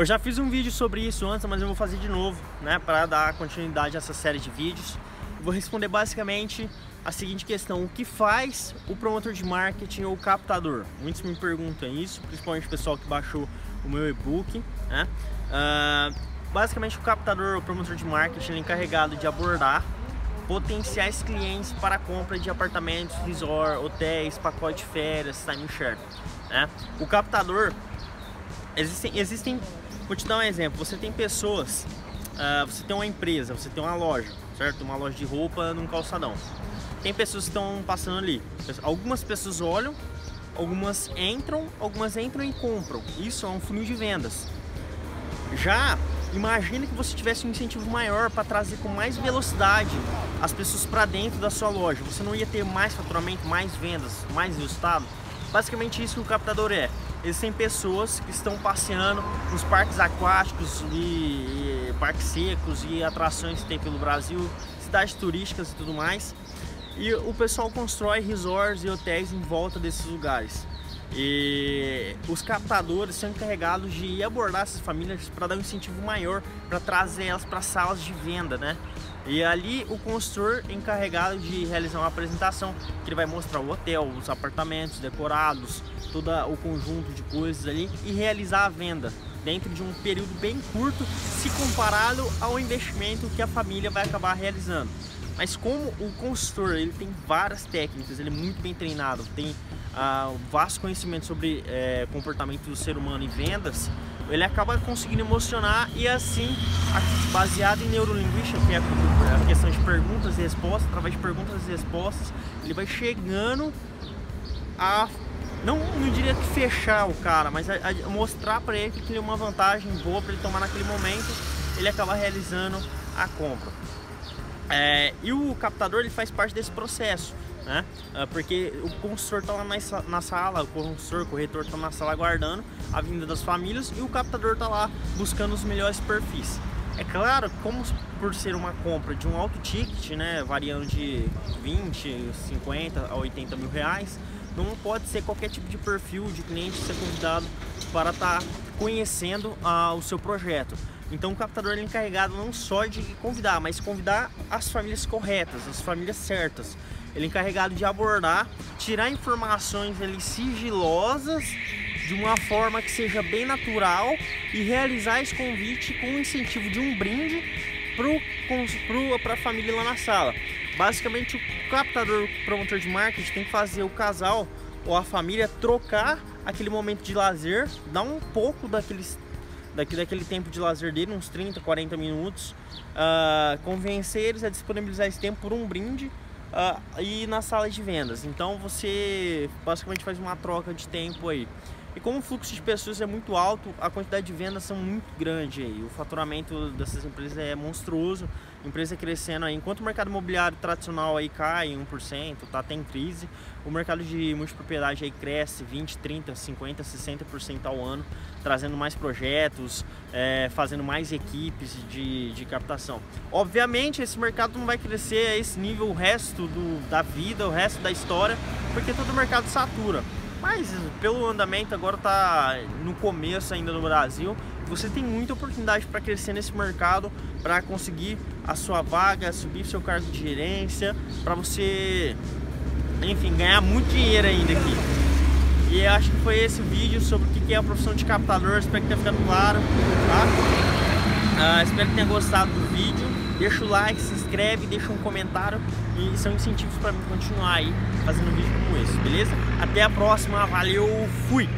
Eu já fiz um vídeo sobre isso antes, mas eu vou fazer de novo, né, para dar continuidade a essa série de vídeos. vou responder basicamente a seguinte questão: o que faz o promotor de marketing ou o captador? Muitos me perguntam isso, principalmente o pessoal que baixou o meu e-book, né? Uh, basicamente, o captador ou promotor de marketing é encarregado de abordar potenciais clientes para compra de apartamentos, resort, hotéis, pacote de férias, timeshare. Né? O captador, existem, existem, vou te dar um exemplo, você tem pessoas, uh, você tem uma empresa, você tem uma loja, certo? Uma loja de roupa num calçadão. Tem pessoas que estão passando ali, algumas pessoas olham, algumas entram, algumas entram e compram. Isso é um funil de vendas. Já imagine que você tivesse um incentivo maior para trazer com mais velocidade as pessoas para dentro da sua loja. Você não ia ter mais faturamento, mais vendas, mais resultado. Basicamente isso que o captador é. Existem pessoas que estão passeando nos parques aquáticos e, e parques secos e atrações que tem pelo Brasil, cidades turísticas e tudo mais. E o pessoal constrói resorts e hotéis em volta desses lugares. E os captadores são encarregados de abordar essas famílias para dar um incentivo maior para trazer elas para salas de venda, né? E ali o consultor é encarregado de realizar uma apresentação que ele vai mostrar o hotel, os apartamentos decorados, todo o conjunto de coisas ali e realizar a venda dentro de um período bem curto se comparado ao investimento que a família vai acabar realizando. Mas como o consultor ele tem várias técnicas, ele é muito bem treinado, tem uh, vasto conhecimento sobre é, comportamento do ser humano e vendas, ele acaba conseguindo emocionar e assim, baseado em neurolinguística, que é a questão de perguntas e respostas, através de perguntas e respostas, ele vai chegando a não, não diria que fechar o cara, mas a, a mostrar para ele que é uma vantagem boa para ele tomar naquele momento, ele acaba realizando a compra. É, e o captador ele faz parte desse processo, né? É, porque o consultor está lá na, na, sala, o consultor, o corretor está na sala aguardando a vinda das famílias e o captador está lá buscando os melhores perfis. É claro, como por ser uma compra de um alto ticket, né, variando de 20, 50 a 80 mil reais, não pode ser qualquer tipo de perfil de cliente ser convidado para estar tá conhecendo ah, o seu projeto. Então o captador é encarregado não só de convidar, mas convidar as famílias corretas, as famílias certas. Ele é encarregado de abordar, tirar informações ali sigilosas de uma forma que seja bem natural e realizar esse convite com o incentivo de um brinde para a família lá na sala. Basicamente o captador, o promotor de marketing tem que fazer o casal ou a família trocar aquele momento de lazer, dar um pouco daqueles daqui daquele tempo de lazer dele, uns 30, 40 minutos, uh, convencer eles a disponibilizar esse tempo por um brinde uh, e na sala de vendas. Então você basicamente faz uma troca de tempo aí. E como o fluxo de pessoas é muito alto, a quantidade de vendas são muito grande aí. O faturamento dessas empresas é monstruoso, empresa crescendo aí. Enquanto o mercado imobiliário tradicional aí cai 1%, tá até em crise, o mercado de multipropriedade aí cresce 20, 30, 50, 60% ao ano, trazendo mais projetos, é, fazendo mais equipes de, de captação. Obviamente esse mercado não vai crescer a esse nível o resto do, da vida, o resto da história, porque todo o mercado satura. Mas pelo andamento agora está no começo ainda no Brasil. Você tem muita oportunidade para crescer nesse mercado, para conseguir a sua vaga, subir seu cargo de gerência, para você, enfim, ganhar muito dinheiro ainda aqui. E acho que foi esse vídeo sobre o que é a profissão de captador. Espero que tenha ficado claro, tá? Uh, espero que tenha gostado do vídeo deixa o like, se inscreve, deixa um comentário e são incentivos para mim continuar aí fazendo vídeo como esse, beleza? Até a próxima, valeu, fui!